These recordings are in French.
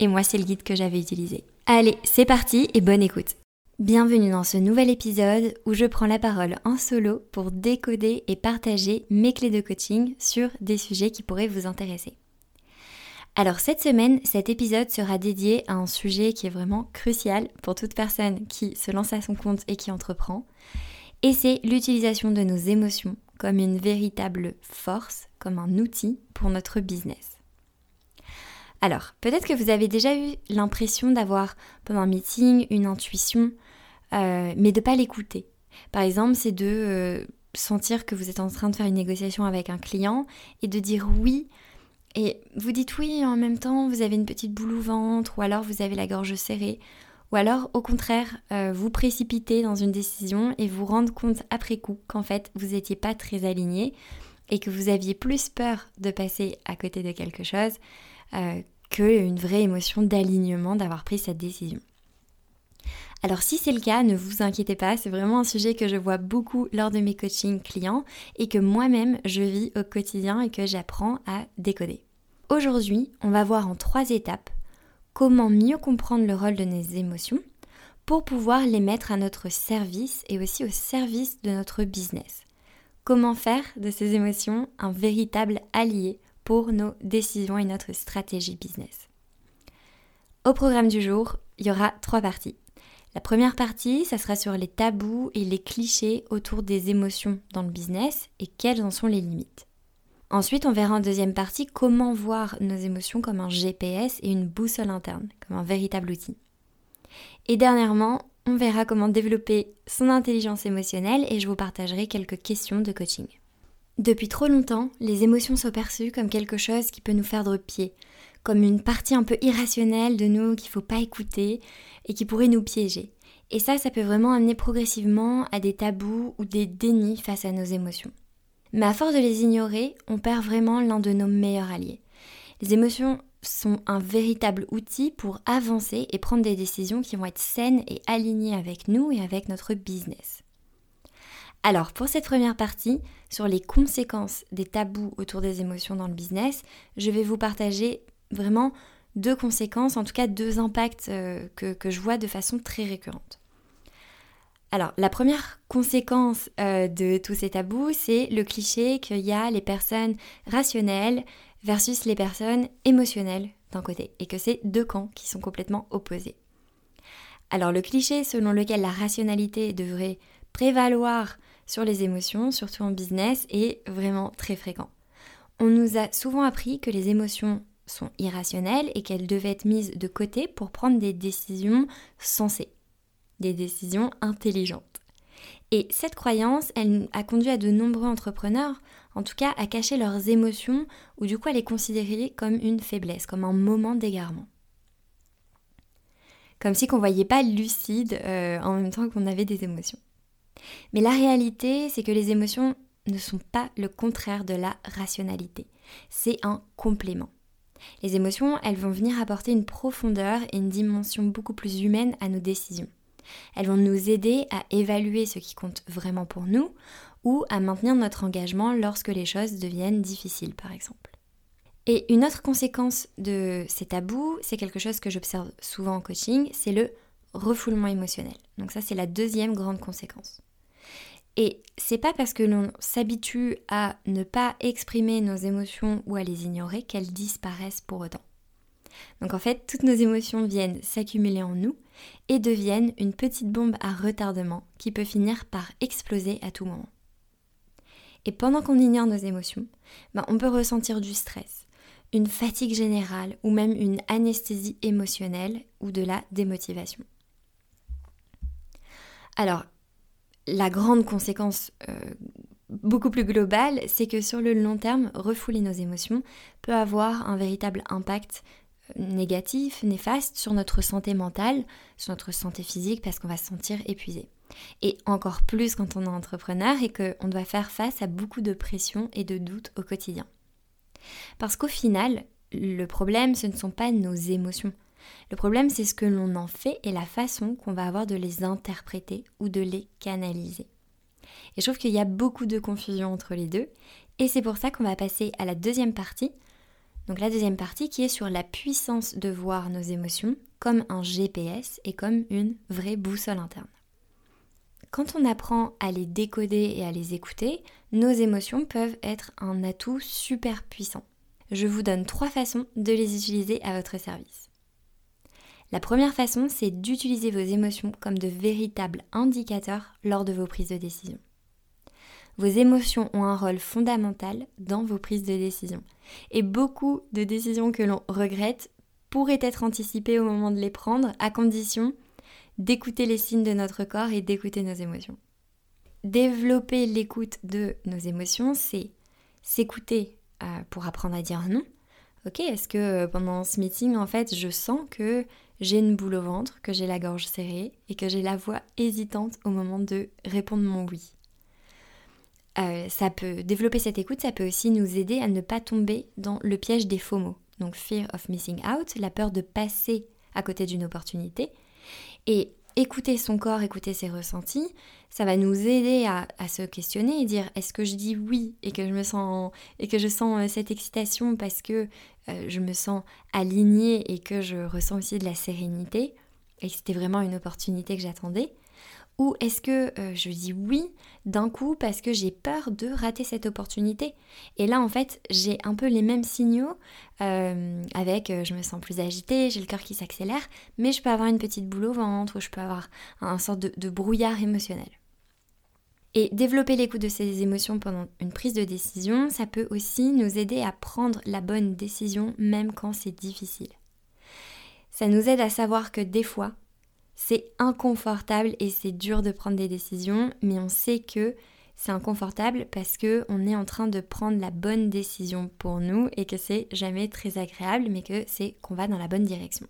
et moi c'est le guide que j'avais utilisé. Allez, c'est parti et bonne écoute. Bienvenue dans ce nouvel épisode où je prends la parole en solo pour décoder et partager mes clés de coaching sur des sujets qui pourraient vous intéresser. Alors cette semaine, cet épisode sera dédié à un sujet qui est vraiment crucial pour toute personne qui se lance à son compte et qui entreprend, et c'est l'utilisation de nos émotions comme une véritable force, comme un outil pour notre business. Alors, peut-être que vous avez déjà eu l'impression d'avoir pendant un meeting une intuition, euh, mais de ne pas l'écouter. Par exemple, c'est de euh, sentir que vous êtes en train de faire une négociation avec un client et de dire oui. Et vous dites oui en même temps vous avez une petite boule au ventre ou alors vous avez la gorge serrée. Ou alors au contraire, euh, vous précipitez dans une décision et vous rendre compte après coup qu'en fait vous n'étiez pas très aligné et que vous aviez plus peur de passer à côté de quelque chose une vraie émotion d'alignement d'avoir pris cette décision. Alors si c'est le cas, ne vous inquiétez pas, c'est vraiment un sujet que je vois beaucoup lors de mes coachings clients et que moi-même je vis au quotidien et que j'apprends à décoder. Aujourd'hui, on va voir en trois étapes comment mieux comprendre le rôle de nos émotions pour pouvoir les mettre à notre service et aussi au service de notre business. Comment faire de ces émotions un véritable allié pour nos décisions et notre stratégie business. Au programme du jour, il y aura trois parties. La première partie, ça sera sur les tabous et les clichés autour des émotions dans le business et quelles en sont les limites. Ensuite, on verra en deuxième partie comment voir nos émotions comme un GPS et une boussole interne, comme un véritable outil. Et dernièrement, on verra comment développer son intelligence émotionnelle et je vous partagerai quelques questions de coaching. Depuis trop longtemps, les émotions sont perçues comme quelque chose qui peut nous faire de pied, comme une partie un peu irrationnelle de nous qu'il ne faut pas écouter et qui pourrait nous piéger. Et ça, ça peut vraiment amener progressivement à des tabous ou des dénis face à nos émotions. Mais à force de les ignorer, on perd vraiment l'un de nos meilleurs alliés. Les émotions sont un véritable outil pour avancer et prendre des décisions qui vont être saines et alignées avec nous et avec notre business. Alors pour cette première partie, sur les conséquences des tabous autour des émotions dans le business, je vais vous partager vraiment deux conséquences, en tout cas deux impacts euh, que, je vois de façon très récurrente. Alors, la première conséquence euh, de tous ces tabous, c'est le cliché qu'il y a les personnes rationnelles versus les personnes émotionnelles d'un côté, et que c'est deux camps qui sont complètement opposés. Alors, le cliché selon lequel la rationalité devrait prévaloir sur les émotions, surtout en business, est vraiment très fréquent. On nous a souvent appris que les émotions sont irrationnelles et qu'elles devaient être mises de côté pour prendre des décisions sensées, des décisions intelligentes. Et cette croyance, elle a conduit à de nombreux entrepreneurs, en tout cas, à cacher leurs émotions ou du coup à les considérer comme une faiblesse, comme un moment d'égarement. Comme si qu'on voyait pas lucide euh, en même temps qu'on avait des émotions. Mais la réalité, c'est que les émotions ne sont pas le contraire de la rationalité. C'est un complément. Les émotions, elles vont venir apporter une profondeur et une dimension beaucoup plus humaine à nos décisions. Elles vont nous aider à évaluer ce qui compte vraiment pour nous ou à maintenir notre engagement lorsque les choses deviennent difficiles, par exemple. Et une autre conséquence de ces tabous, c'est quelque chose que j'observe souvent en coaching, c'est le refoulement émotionnel. Donc ça, c'est la deuxième grande conséquence. Et c'est pas parce que l'on s'habitue à ne pas exprimer nos émotions ou à les ignorer qu'elles disparaissent pour autant. Donc en fait, toutes nos émotions viennent s'accumuler en nous et deviennent une petite bombe à retardement qui peut finir par exploser à tout moment. Et pendant qu'on ignore nos émotions, ben, on peut ressentir du stress, une fatigue générale ou même une anesthésie émotionnelle ou de la démotivation. Alors, la grande conséquence euh, beaucoup plus globale, c'est que sur le long terme, refouler nos émotions peut avoir un véritable impact euh, négatif, néfaste sur notre santé mentale, sur notre santé physique, parce qu'on va se sentir épuisé. Et encore plus quand on est entrepreneur et qu'on doit faire face à beaucoup de pression et de doutes au quotidien. Parce qu'au final, le problème, ce ne sont pas nos émotions. Le problème, c'est ce que l'on en fait et la façon qu'on va avoir de les interpréter ou de les canaliser. Et je trouve qu'il y a beaucoup de confusion entre les deux. Et c'est pour ça qu'on va passer à la deuxième partie. Donc la deuxième partie qui est sur la puissance de voir nos émotions comme un GPS et comme une vraie boussole interne. Quand on apprend à les décoder et à les écouter, nos émotions peuvent être un atout super puissant. Je vous donne trois façons de les utiliser à votre service. La première façon, c'est d'utiliser vos émotions comme de véritables indicateurs lors de vos prises de décision. Vos émotions ont un rôle fondamental dans vos prises de décision. Et beaucoup de décisions que l'on regrette pourraient être anticipées au moment de les prendre, à condition d'écouter les signes de notre corps et d'écouter nos émotions. Développer l'écoute de nos émotions, c'est s'écouter euh, pour apprendre à dire non. Ok, est-ce que euh, pendant ce meeting, en fait, je sens que j'ai une boule au ventre, que j'ai la gorge serrée et que j'ai la voix hésitante au moment de répondre mon oui. Euh, ça peut développer cette écoute, ça peut aussi nous aider à ne pas tomber dans le piège des faux mots. Donc fear of missing out, la peur de passer à côté d'une opportunité. Et écouter son corps, écouter ses ressentis, ça va nous aider à, se questionner et dire est-ce que je dis oui et que je me sens et que je sens euh, cette excitation parce que euh, je me sens alignée et que je ressens aussi de la sérénité? Et que c'était vraiment une opportunité que j'attendais ou est-ce que euh, je dis oui d'un coup parce que j'ai peur de rater cette opportunité? Et là, en fait, j'ai un peu les mêmes signaux euh, avec euh, je me sens plus agitée, j'ai le cœur qui s'accélère, mais je peux avoir une petite boule au ventre ou je peux avoir un, sorte de, de brouillard émotionnel. Et développer l'écoute de ces émotions pendant une prise de décision, ça peut aussi nous aider à prendre la bonne décision même quand c'est difficile. Ça nous aide à savoir que des fois, c'est inconfortable et c'est dur de prendre des décisions, mais on sait que c'est inconfortable parce que on est en train de prendre la bonne décision pour nous et que c'est jamais très agréable, mais que c'est qu'on va dans la bonne direction.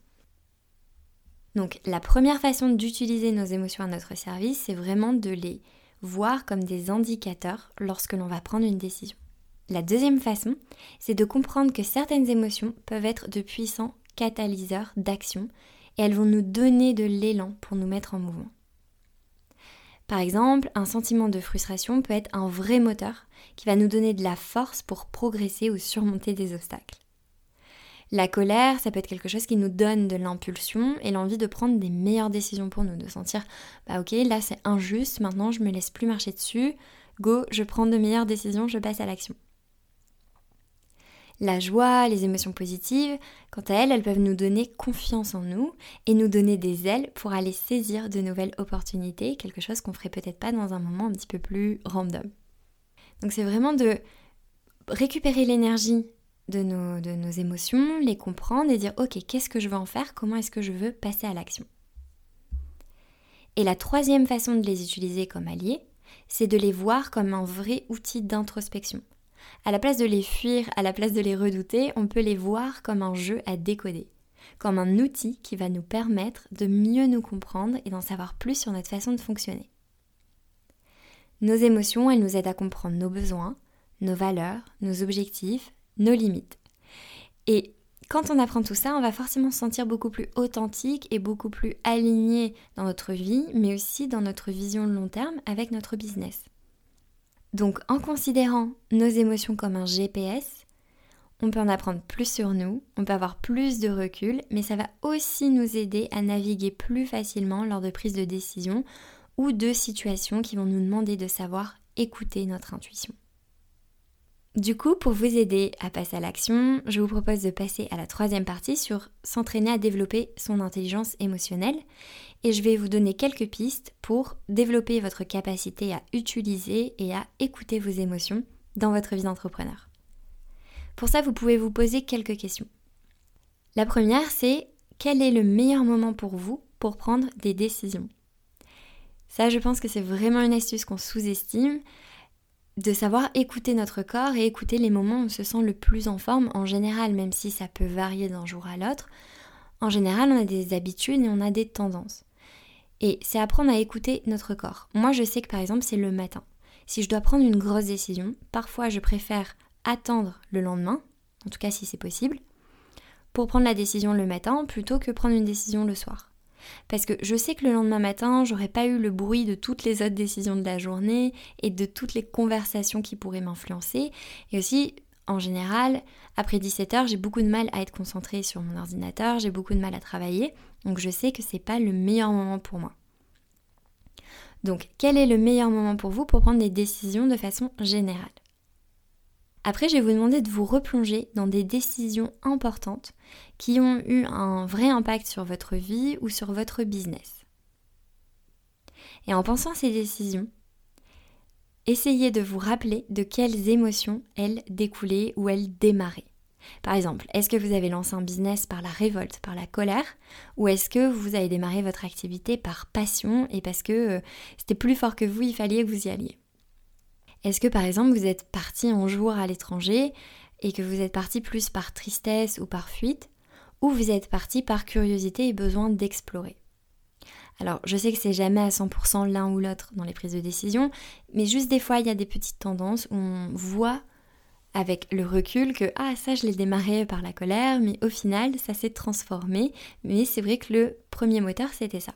Donc la première façon d'utiliser nos émotions à notre service, c'est vraiment de les voir comme des indicateurs lorsque l'on va prendre une décision. La deuxième façon, c'est de comprendre que certaines émotions peuvent être de puissants catalyseurs d'action et elles vont nous donner de l'élan pour nous mettre en mouvement. Par exemple, un sentiment de frustration peut être un vrai moteur qui va nous donner de la force pour progresser ou surmonter des obstacles. La colère, ça peut être quelque chose qui nous donne de l'impulsion et l'envie de prendre des meilleures décisions pour nous, de sentir bah ok là c'est injuste, maintenant je me laisse plus marcher dessus, go, je prends de meilleures décisions, je passe à l'action. La joie, les émotions positives, quant à elles, elles peuvent nous donner confiance en nous et nous donner des ailes pour aller saisir de nouvelles opportunités, quelque chose qu'on ferait peut-être pas dans un moment un petit peu plus random. Donc c'est vraiment de récupérer l'énergie de nos, de nos émotions, les comprendre et dire ok, qu'est-ce que je veux en faire, comment est-ce que je veux passer à l'action? Et la troisième façon de les utiliser comme alliés, c'est de les voir comme un vrai outil d'introspection. À la place de les fuir, à la place de les redouter, on peut les voir comme un jeu à décoder, comme un outil qui va nous permettre de mieux nous comprendre et d'en savoir plus sur notre façon de fonctionner. Nos émotions, elles nous aident à comprendre nos besoins, nos valeurs, nos objectifs, nos limites. Et quand on apprend tout ça, on va forcément se sentir beaucoup plus authentique et beaucoup plus aligné dans notre vie, mais aussi dans notre vision long terme avec notre business. Donc en considérant nos émotions comme un GPS, on peut en apprendre plus sur nous, on peut avoir plus de recul, mais ça va aussi nous aider à naviguer plus facilement lors de prises de décision ou de situations qui vont nous demander de savoir écouter notre intuition. Du coup, pour vous aider à passer à l'action, je vous propose de passer à la troisième partie sur s'entraîner à développer son intelligence émotionnelle. Et je vais vous donner quelques pistes pour développer votre capacité à utiliser et à écouter vos émotions dans votre vie d'entrepreneur. Pour ça, vous pouvez vous poser quelques questions. La première, c'est quel est le meilleur moment pour vous pour prendre des décisions? Ça, je pense que c'est vraiment une astuce qu'on sous-estime de savoir écouter notre corps et écouter les moments où on se sent le plus en forme en général, même si ça peut varier d'un jour à l'autre. En général, on a des habitudes et on a des tendances. Et c'est apprendre à écouter notre corps. Moi, je sais que par exemple, c'est le matin. Si je dois prendre une grosse décision, parfois je préfère attendre le lendemain, en tout cas si c'est possible, pour prendre la décision le matin plutôt que prendre une décision le soir. Parce que je sais que le lendemain matin, j'aurais pas eu le bruit de toutes les autres décisions de la journée et de toutes les conversations qui pourraient m'influencer. Et aussi, en général, après 17 heures, j'ai beaucoup de mal à être concentrée sur mon ordinateur, j'ai beaucoup de mal à travailler. Donc je sais que c'est pas le meilleur moment pour moi. Donc, quel est le meilleur moment pour vous pour prendre des décisions de façon générale? Après, je vais vous demander de vous replonger dans des décisions importantes qui ont eu un vrai impact sur votre vie ou sur votre business. Et en pensant à ces décisions, essayez de vous rappeler de quelles émotions elles découlaient ou elles démarraient. Par exemple, est-ce que vous avez lancé un business par la révolte, par la colère, ou est-ce que vous avez démarré votre activité par passion et parce que euh, c'était plus fort que vous, il fallait que vous y alliez? Est-ce que par exemple vous êtes parti un jour à l'étranger et que vous êtes parti plus par tristesse ou par fuite, ou vous êtes parti par curiosité et besoin d'explorer alors, je sais que c'est jamais à 100% l'un ou l'autre dans les prises de décision, mais juste des fois, il y a des petites tendances où on voit avec le recul que ah ça je l'ai démarré par la colère mais au final ça s'est transformé mais c'est vrai que le premier moteur c'était ça.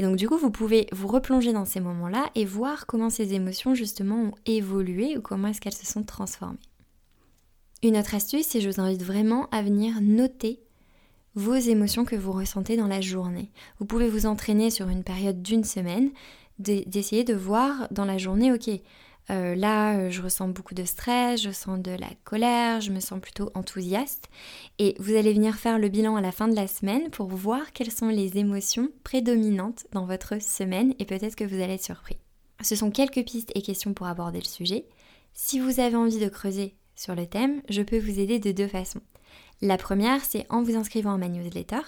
Et donc du coup, vous pouvez vous replonger dans ces moments-là et voir comment ces émotions justement ont évolué ou comment est-ce qu'elles se sont transformées. Une autre astuce, c'est je vous invite vraiment à venir noter vos émotions que vous ressentez dans la journée. Vous pouvez vous entraîner sur une période d'une semaine, d'essayer de voir dans la journée, ok, euh, là, euh, je ressens beaucoup de stress, je sens de la colère, je me sens plutôt enthousiaste. Et vous allez venir faire le bilan à la fin de la semaine pour voir quelles sont les émotions prédominantes dans votre semaine et peut-être que vous allez être surpris. Ce sont quelques pistes et questions pour aborder le sujet. Si vous avez envie de creuser sur le thème, je peux vous aider de deux façons. La première, c'est en vous inscrivant à ma newsletter.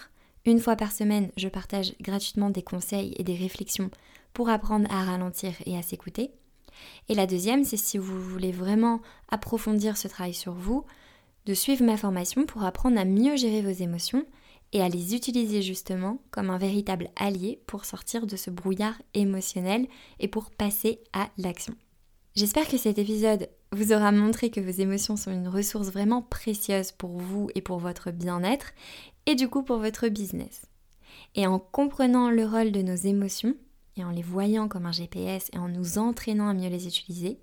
Une fois par semaine, je partage gratuitement des conseils et des réflexions pour apprendre à ralentir et à s'écouter. Et la deuxième, c'est si vous voulez vraiment approfondir ce travail sur vous, de suivre ma formation pour apprendre à mieux gérer vos émotions et à les utiliser justement comme un véritable allié pour sortir de ce brouillard émotionnel et pour passer à l'action. J'espère que cet épisode vous aura montré que vos émotions sont une ressource vraiment précieuse pour vous et pour votre bien-être et du coup pour votre business. Et en comprenant le rôle de nos émotions, et en les voyant comme un GPS et en nous entraînant à mieux les utiliser,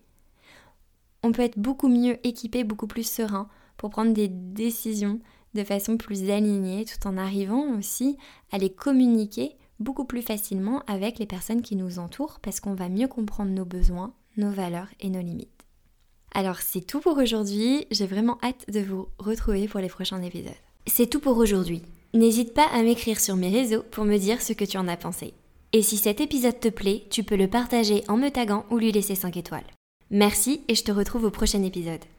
on peut être beaucoup mieux équipé, beaucoup plus serein pour prendre des décisions de façon plus alignée tout en arrivant aussi à les communiquer beaucoup plus facilement avec les personnes qui nous entourent parce qu'on va mieux comprendre nos besoins, nos valeurs et nos limites. Alors c'est tout pour aujourd'hui, j'ai vraiment hâte de vous retrouver pour les prochains épisodes. C'est tout pour aujourd'hui. N'hésite pas à m'écrire sur mes réseaux pour me dire ce que tu en as pensé. Et si cet épisode te plaît, tu peux le partager en me taguant ou lui laisser 5 étoiles. Merci et je te retrouve au prochain épisode.